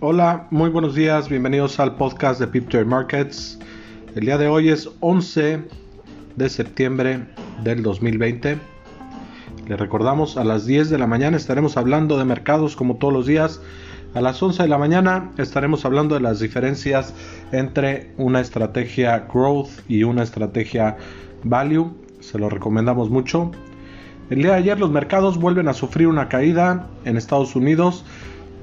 Hola, muy buenos días, bienvenidos al podcast de Pip Trade Markets. El día de hoy es 11 de septiembre del 2020. Le recordamos a las 10 de la mañana estaremos hablando de mercados como todos los días. A las 11 de la mañana estaremos hablando de las diferencias entre una estrategia growth y una estrategia value. Se lo recomendamos mucho. El día de ayer los mercados vuelven a sufrir una caída en Estados Unidos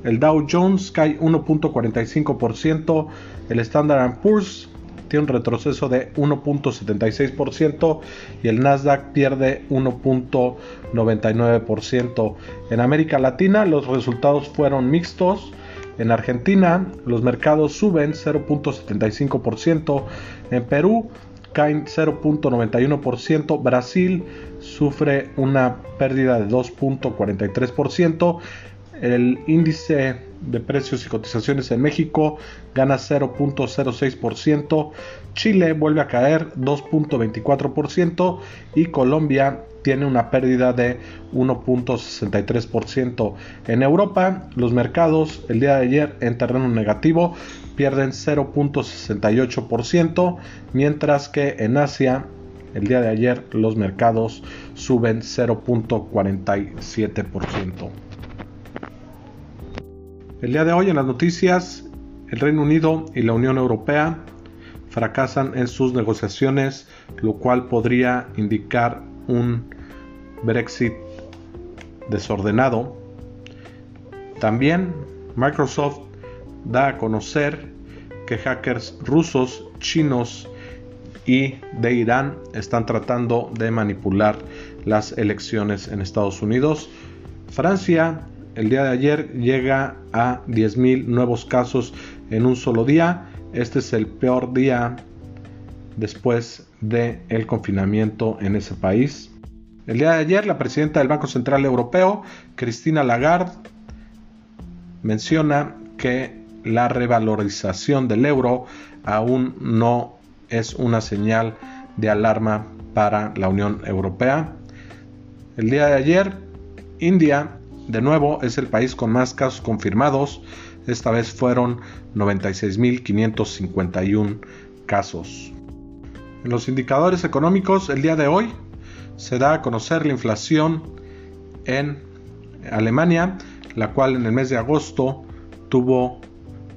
el Dow Jones cae 1.45%, el Standard Poor's tiene un retroceso de 1.76% y el Nasdaq pierde 1.99%. En América Latina los resultados fueron mixtos. En Argentina los mercados suben 0.75%, en Perú caen 0.91%, Brasil sufre una pérdida de 2.43%, el índice de precios y cotizaciones en México gana 0.06%, Chile vuelve a caer 2.24% y Colombia tiene una pérdida de 1.63%. En Europa, los mercados el día de ayer en terreno negativo pierden 0.68%, mientras que en Asia el día de ayer los mercados suben 0.47%. El día de hoy en las noticias, el Reino Unido y la Unión Europea fracasan en sus negociaciones, lo cual podría indicar un Brexit desordenado. También Microsoft da a conocer que hackers rusos, chinos y de Irán están tratando de manipular las elecciones en Estados Unidos. Francia el día de ayer llega a 10.000 nuevos casos en un solo día. Este es el peor día después del el confinamiento en ese país. El día de ayer la presidenta del Banco Central Europeo, Cristina Lagarde, menciona que la revalorización del euro aún no es una señal de alarma para la Unión Europea. El día de ayer, India de nuevo, es el país con más casos confirmados. Esta vez fueron 96.551 casos. En los indicadores económicos, el día de hoy se da a conocer la inflación en Alemania, la cual en el mes de agosto tuvo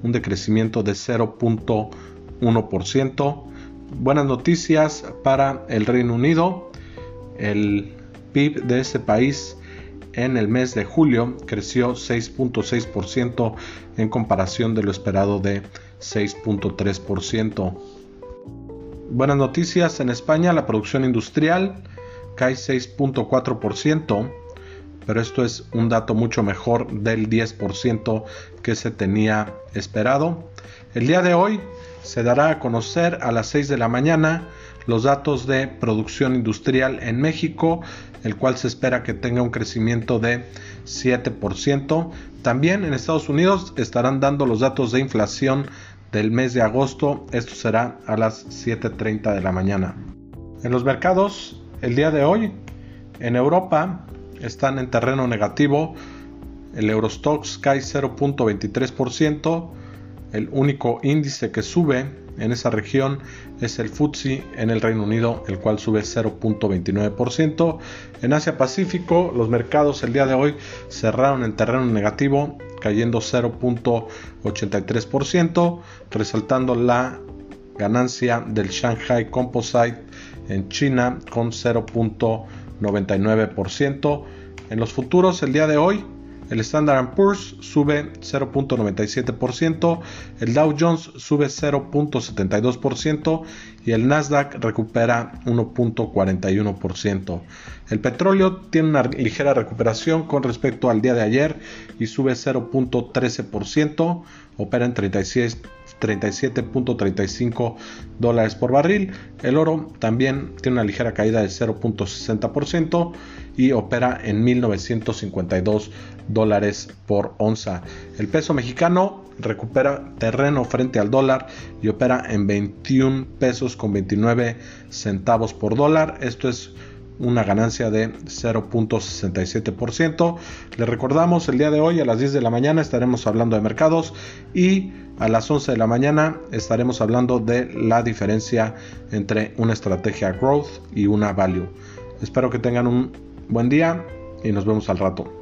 un decrecimiento de 0.1%. Buenas noticias para el Reino Unido. El PIB de ese país en el mes de julio creció 6.6% en comparación de lo esperado de 6.3%. Buenas noticias, en España la producción industrial cae 6.4%, pero esto es un dato mucho mejor del 10% que se tenía esperado. El día de hoy se dará a conocer a las 6 de la mañana los datos de producción industrial en México, el cual se espera que tenga un crecimiento de 7%. También en Estados Unidos estarán dando los datos de inflación del mes de agosto. Esto será a las 7.30 de la mañana. En los mercados, el día de hoy, en Europa, están en terreno negativo. El Eurostox cae 0.23%. El único índice que sube en esa región es el FTSE en el Reino Unido, el cual sube 0.29%. En Asia Pacífico, los mercados el día de hoy cerraron en terreno negativo, cayendo 0.83%, resaltando la ganancia del Shanghai Composite en China con 0.99%. En los futuros el día de hoy el Standard Poor's sube 0.97%, el Dow Jones sube 0.72% y el Nasdaq recupera 1.41%. El petróleo tiene una ligera recuperación con respecto al día de ayer y sube 0.13%, opera en 37.35 dólares por barril. El oro también tiene una ligera caída de 0.60% y opera en 1952 dólares por onza. El peso mexicano recupera terreno frente al dólar y opera en 21 pesos con 29 centavos por dólar. Esto es una ganancia de 0.67%. Le recordamos, el día de hoy a las 10 de la mañana estaremos hablando de mercados y a las 11 de la mañana estaremos hablando de la diferencia entre una estrategia growth y una value. Espero que tengan un buen día y nos vemos al rato.